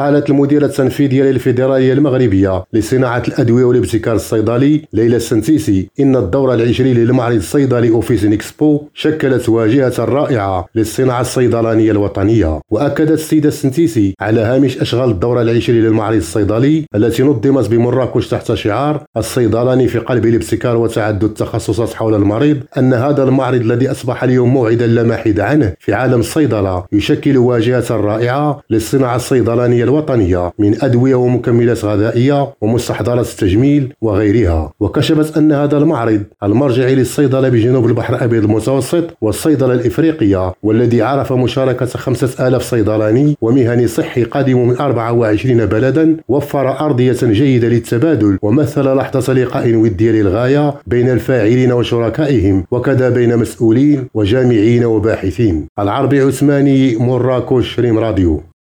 قالت المديرة التنفيذية للفيدرالية المغربية لصناعة الأدوية والابتكار الصيدلي ليلى السنتيسي إن الدورة العشرين للمعرض الصيدلي أوفيس إكسبو شكلت واجهة رائعة للصناعة الصيدلانية الوطنية وأكدت السيدة السنتيسي على هامش أشغال الدورة العشرين للمعرض الصيدلي التي نظمت بمراكش تحت شعار الصيدلاني في قلب الابتكار وتعدد التخصصات حول المريض أن هذا المعرض الذي أصبح اليوم موعدا لا محيد عنه في عالم الصيدلة يشكل واجهة رائعة للصناعة الصيدلانية الوطنية من أدوية ومكملات غذائية ومستحضرات التجميل وغيرها. وكشفت أن هذا المعرض المرجعي للصيدلة بجنوب البحر الأبيض المتوسط والصيدلة الإفريقية والذي عرف مشاركة خمسة آلاف صيدلاني ومهني صحي قادم من 24 بلدا وفر أرضية جيدة للتبادل ومثل لحظة لقاء ودي للغاية بين الفاعلين وشركائهم وكذا بين مسؤولين وجامعين وباحثين. العربي عثماني مراكش ريم راديو.